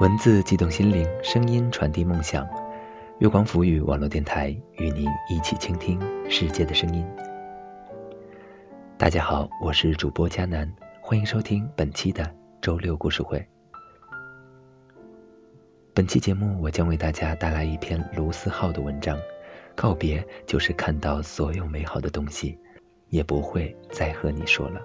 文字激动心灵，声音传递梦想。月光浮语网络电台与您一起倾听世界的声音。大家好，我是主播佳楠，欢迎收听本期的周六故事会。本期节目，我将为大家带来一篇卢思浩的文章。告别就是看到所有美好的东西，也不会再和你说了。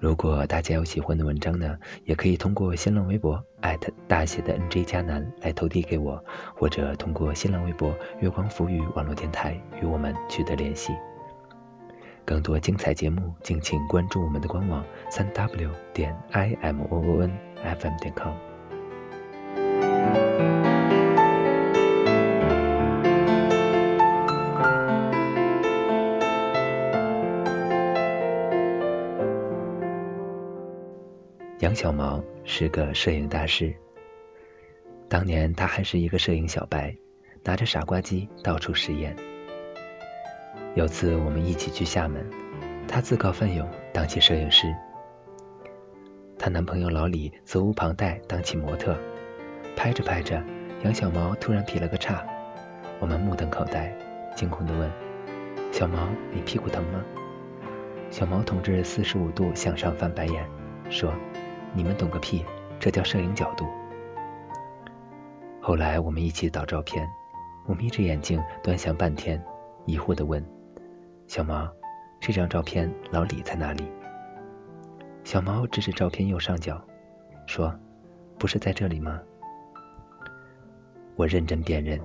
如果大家有喜欢的文章呢，也可以通过新浪微博艾特大写的 NJ 加南来投递给我，或者通过新浪微博月光浮语网络电台与我们取得联系。更多精彩节目，敬请关注我们的官网三 w 点 i m o o n f m 点 com。杨小毛是个摄影大师。当年他还是一个摄影小白，拿着傻瓜机到处实验。有次我们一起去厦门，他自告奋勇当起摄影师，她男朋友老李责无旁贷当起模特。拍着拍着，杨小毛突然劈了个叉，我们目瞪口呆，惊恐地问：“小毛，你屁股疼吗？”小毛同志四十五度向上翻白眼，说。你们懂个屁！这叫摄影角度。后来我们一起导照片，我眯着眼睛端详半天，疑惑地问：“小毛，这张照片老李在哪里？”小毛指指照片右上角，说：“不是在这里吗？”我认真辨认，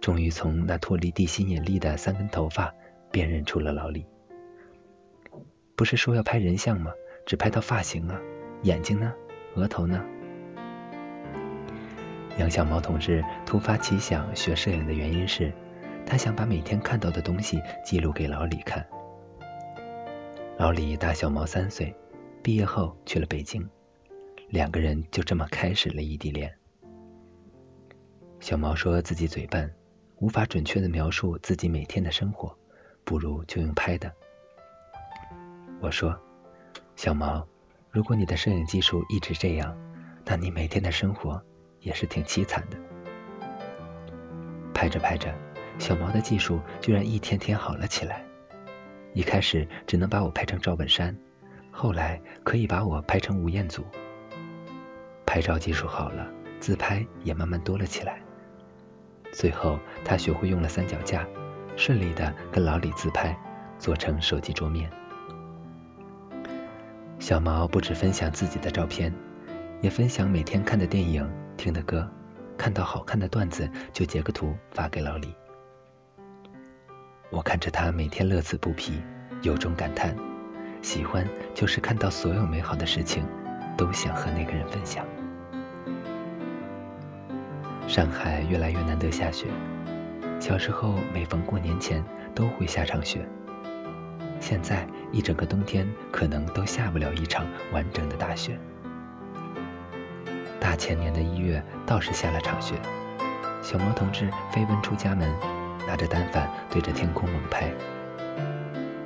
终于从那脱离地心引力的三根头发辨认出了老李。不是说要拍人像吗？只拍到发型啊！眼睛呢？额头呢？杨小毛同志突发奇想学摄影的原因是，他想把每天看到的东西记录给老李看。老李大小毛三岁，毕业后去了北京，两个人就这么开始了异地恋。小毛说自己嘴笨，无法准确的描述自己每天的生活，不如就用拍的。我说，小毛。如果你的摄影技术一直这样，那你每天的生活也是挺凄惨的。拍着拍着，小毛的技术居然一天天好了起来。一开始只能把我拍成赵本山，后来可以把我拍成吴彦祖。拍照技术好了，自拍也慢慢多了起来。最后他学会用了三脚架，顺利的跟老李自拍，做成手机桌面。小毛不止分享自己的照片，也分享每天看的电影、听的歌，看到好看的段子就截个图发给老李。我看着他每天乐此不疲，由衷感叹：喜欢就是看到所有美好的事情，都想和那个人分享。上海越来越难得下雪，小时候每逢过年前都会下场雪。现在一整个冬天可能都下不了一场完整的大雪。大前年的一月倒是下了场雪，小毛同志飞奔出家门，拿着单反对着天空猛拍。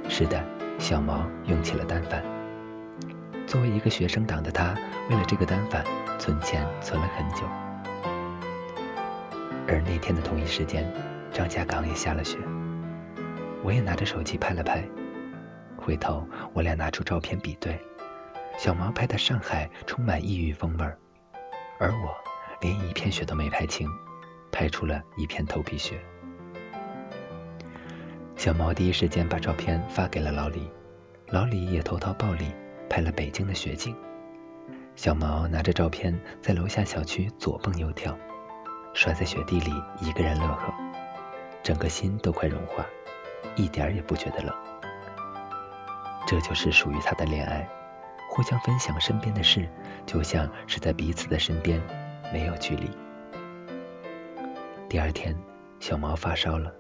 是的，小毛用起了单反。作为一个学生党的他，为了这个单反存钱存了很久。而那天的同一时间，张家港也下了雪，我也拿着手机拍了拍。回头，我俩拿出照片比对，小毛拍的上海充满异域风味儿，而我连一片雪都没拍清，拍出了一片头皮雪。小毛第一时间把照片发给了老李，老李也投桃报李，拍了北京的雪景。小毛拿着照片在楼下小区左蹦右跳，摔在雪地里一个人乐呵，整个心都快融化，一点也不觉得冷。这就是属于他的恋爱，互相分享身边的事，就像是在彼此的身边，没有距离。第二天，小毛发烧了，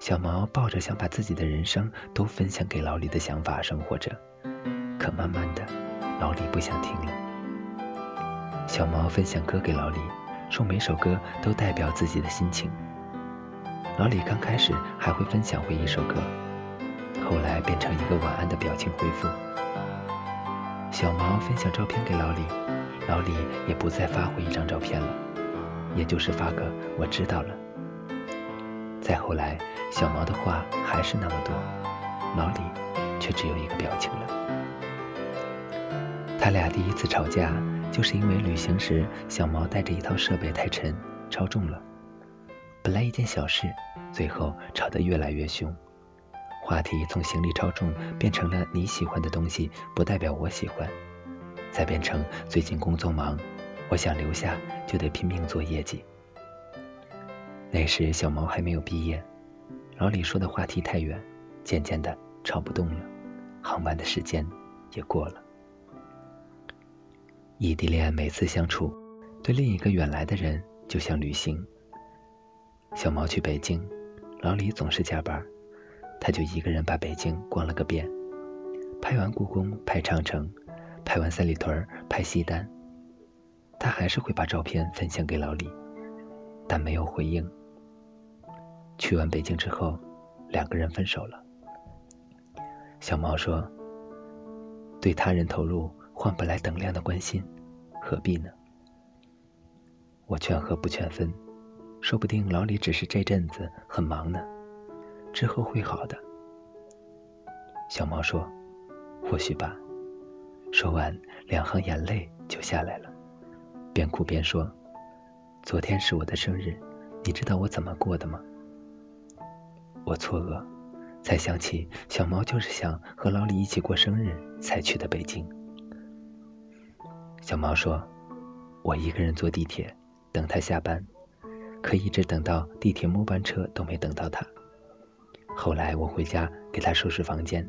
小毛抱着想把自己的人生都分享给老李的想法生活着，可慢慢的，老李不想听了。小毛分享歌给老李，说每首歌都代表自己的心情。老李刚开始还会分享回一首歌。后来变成一个晚安的表情回复。小毛分享照片给老李，老李也不再发回一张照片了，也就是发个我知道了。再后来，小毛的话还是那么多，老李却只有一个表情了。他俩第一次吵架，就是因为旅行时小毛带着一套设备太沉，超重了。本来一件小事，最后吵得越来越凶。话题从行李超重变成了你喜欢的东西不代表我喜欢，再变成最近工作忙，我想留下就得拼命做业绩。那时小毛还没有毕业，老李说的话题太远，渐渐的吵不动了，航班的时间也过了。异地恋每次相处，对另一个远来的人就像旅行。小毛去北京，老李总是加班，他就一个人把北京逛了个遍，拍完故宫，拍长城，拍完三里屯，拍西单。他还是会把照片分享给老李，但没有回应。去完北京之后，两个人分手了。小毛说：“对他人投入换不来等量的关心，何必呢？”我劝和不劝分。说不定老李只是这阵子很忙呢，之后会好的。小毛说：“或许吧。”说完，两行眼泪就下来了，边哭边说：“昨天是我的生日，你知道我怎么过的吗？”我错愕，才想起小毛就是想和老李一起过生日才去的北京。小毛说：“我一个人坐地铁等他下班。”可一直等到地铁末班车都没等到他。后来我回家给他收拾房间、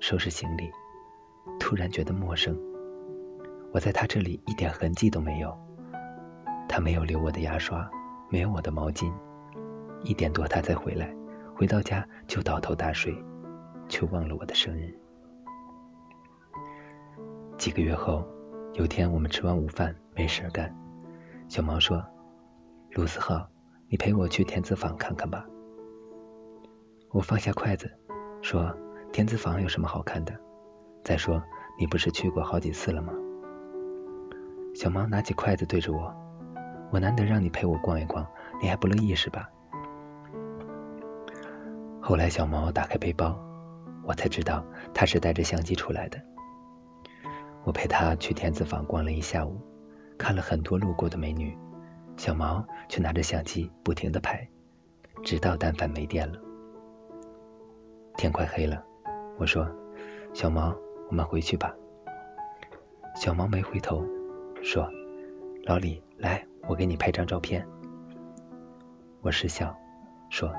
收拾行李，突然觉得陌生。我在他这里一点痕迹都没有，他没有留我的牙刷，没有我的毛巾。一点多他才回来，回到家就倒头大睡，却忘了我的生日。几个月后，有天我们吃完午饭没事干，小毛说：“卢思浩。”你陪我去田子坊看看吧。我放下筷子，说：“田子坊有什么好看的？再说你不是去过好几次了吗？”小毛拿起筷子对着我：“我难得让你陪我逛一逛，你还不乐意是吧？”后来小毛打开背包，我才知道他是带着相机出来的。我陪他去田子坊逛了一下午，看了很多路过的美女。小毛却拿着相机不停的拍，直到单反没电了。天快黑了，我说：“小毛，我们回去吧。”小毛没回头，说：“老李，来，我给你拍张照片。”我失笑，说：“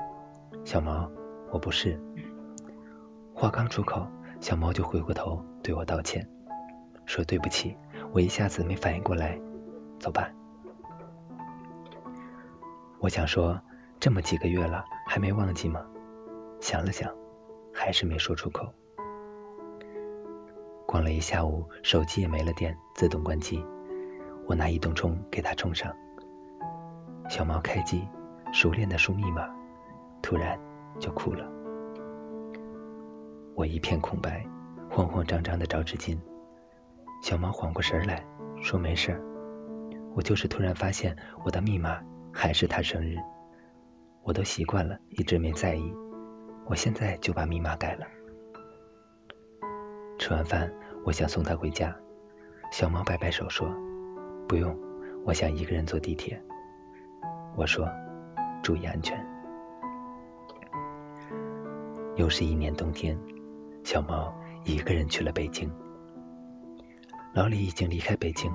小毛，我不是。”话刚出口，小毛就回过头对我道歉，说：“对不起，我一下子没反应过来，走吧。”我想说，这么几个月了，还没忘记吗？想了想，还是没说出口。逛了一下午，手机也没了电，自动关机。我拿移动充给他充上。小猫开机，熟练的输密码，突然就哭了。我一片空白，慌慌张张的找纸巾。小猫缓过神来说：“没事。”我就是突然发现我的密码。还是他生日，我都习惯了，一直没在意。我现在就把密码改了。吃完饭，我想送他回家，小毛摆摆手说：“不用，我想一个人坐地铁。”我说：“注意安全。”又是一年冬天，小毛一个人去了北京。老李已经离开北京，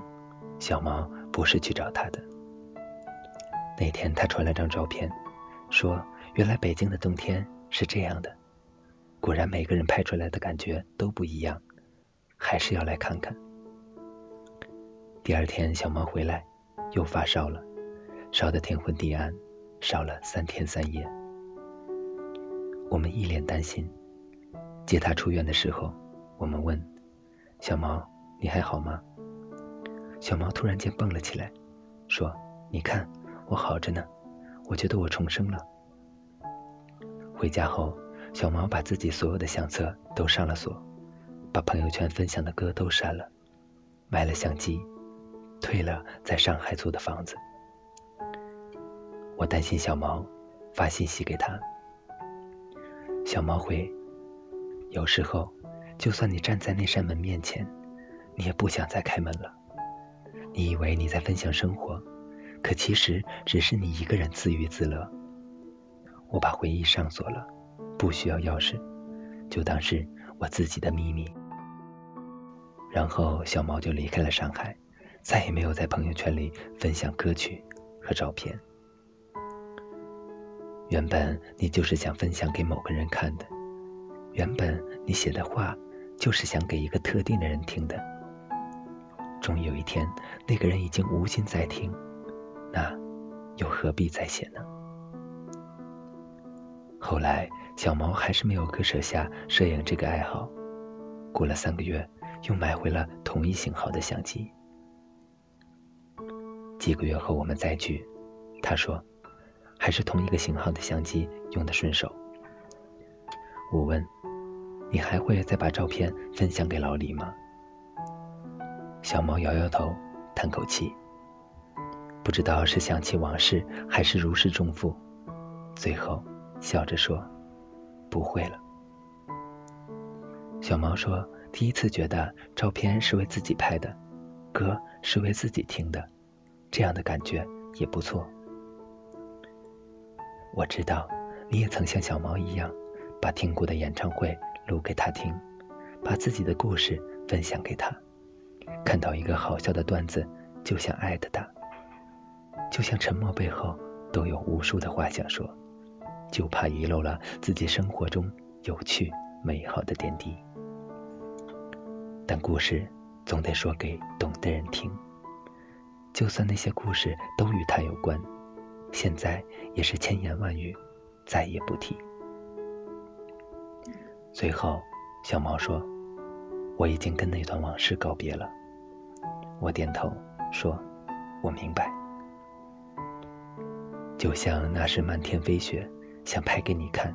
小毛不是去找他的。那天他传了张照片，说：“原来北京的冬天是这样的。”果然，每个人拍出来的感觉都不一样，还是要来看看。第二天，小毛回来又发烧了，烧得天昏地暗，烧了三天三夜。我们一脸担心。接他出院的时候，我们问：“小毛，你还好吗？”小毛突然间蹦了起来，说：“你看。”我好着呢，我觉得我重生了。回家后，小毛把自己所有的相册都上了锁，把朋友圈分享的歌都删了，卖了相机，退了在上海租的房子。我担心小毛，发信息给他。小毛回：有时候，就算你站在那扇门面前，你也不想再开门了。你以为你在分享生活，可其实只是你一个人自娱自乐。我把回忆上锁了，不需要钥匙，就当是我自己的秘密。然后小毛就离开了上海，再也没有在朋友圈里分享歌曲和照片。原本你就是想分享给某个人看的，原本你写的话就是想给一个特定的人听的。终于有一天，那个人已经无心再听，那又何必再写呢？后来，小毛还是没有割舍下摄影这个爱好。过了三个月。又买回了同一型号的相机。几个月后我们再聚，他说还是同一个型号的相机用的顺手。我问你还会再把照片分享给老李吗？小毛摇摇头，叹口气，不知道是想起往事还是如释重负，最后笑着说不会了。小毛说。第一次觉得照片是为自己拍的，歌是为自己听的，这样的感觉也不错。我知道你也曾像小毛一样，把听过的演唱会录给他听，把自己的故事分享给他。看到一个好笑的段子，就想艾特他，就像沉默背后都有无数的话想说，就怕遗漏了自己生活中有趣美好的点滴。但故事总得说给懂的人听，就算那些故事都与他有关，现在也是千言万语，再也不提。最后，小毛说：“我已经跟那段往事告别了。”我点头说：“我明白。”就像那时漫天飞雪，想拍给你看；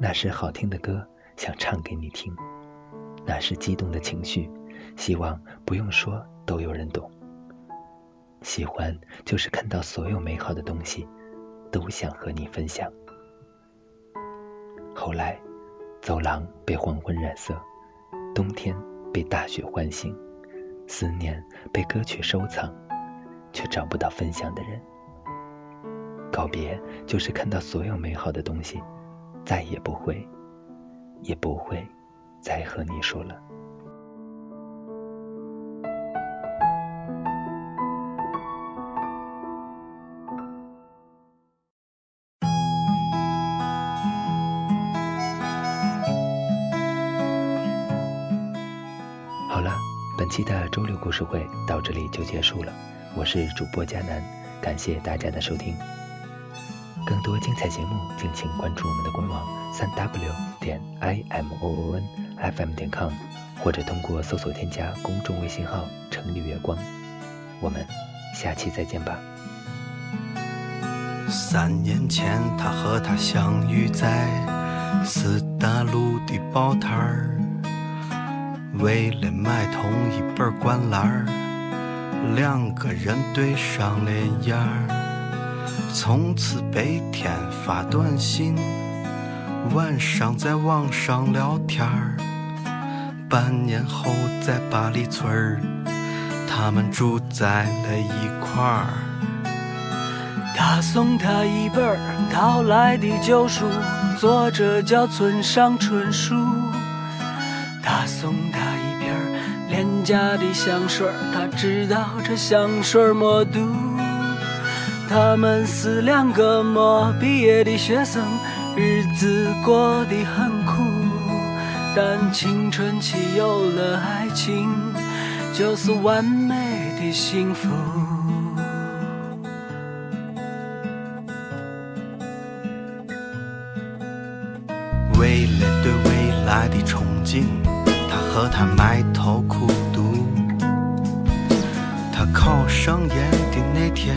那时好听的歌，想唱给你听。那是激动的情绪，希望不用说都有人懂。喜欢就是看到所有美好的东西，都想和你分享。后来，走廊被黄昏染色，冬天被大雪唤醒，思念被歌曲收藏，却找不到分享的人。告别就是看到所有美好的东西，再也不会，也不会。再和你说了。好了，本期的周六故事会到这里就结束了。我是主播佳楠，感谢大家的收听。更多精彩节目，敬请关注我们的官网三 w 点 i m o o n f m 点 com，或者通过搜索添加公众微信号“城里月光”。我们下期再见吧。三年前，他和她相遇在四大路的报摊儿，为了买同一本儿灌篮儿，两个人对上了眼儿。从此白天发短信，晚上在网上聊天儿。半年后在八里村儿，他们住在了一块儿。他送她一本儿淘来的旧书，作者叫村上春树。他送她一瓶廉价的香水，他知道这香水没毒。他们是两个没毕业的学生，日子过得很苦，但青春期有了爱情，就是完美的幸福。为了对未来的憧憬，他和她埋头苦读。他考上研的那天。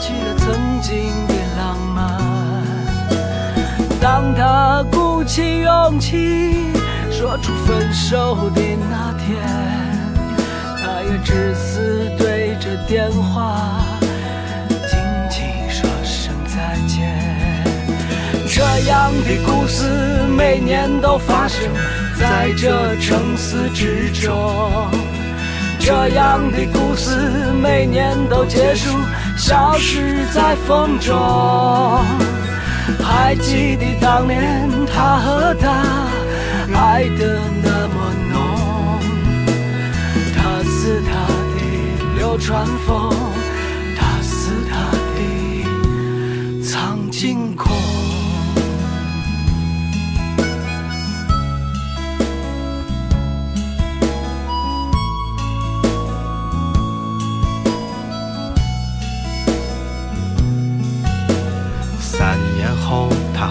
去了曾经的浪漫。当他鼓起勇气说出分手的那天，他也只是对着电话轻轻说声再见。这样的故事每年都发生在这城市之中，这样的故事每年都结束，消失在风中。还记得当年他和她爱的那么浓，他是他的流川枫，他是他的苍井空。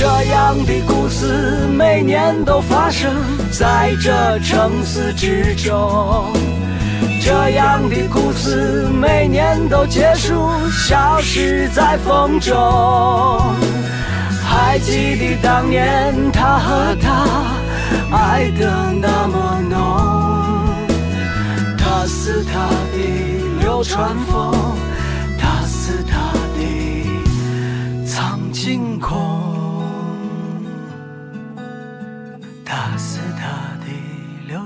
这样的故事每年都发生在这城市之中，这样的故事每年都结束，消失在风中。还记得当年他和她爱的那么浓，他是她的流川枫，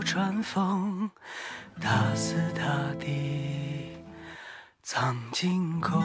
春风大肆大地藏进口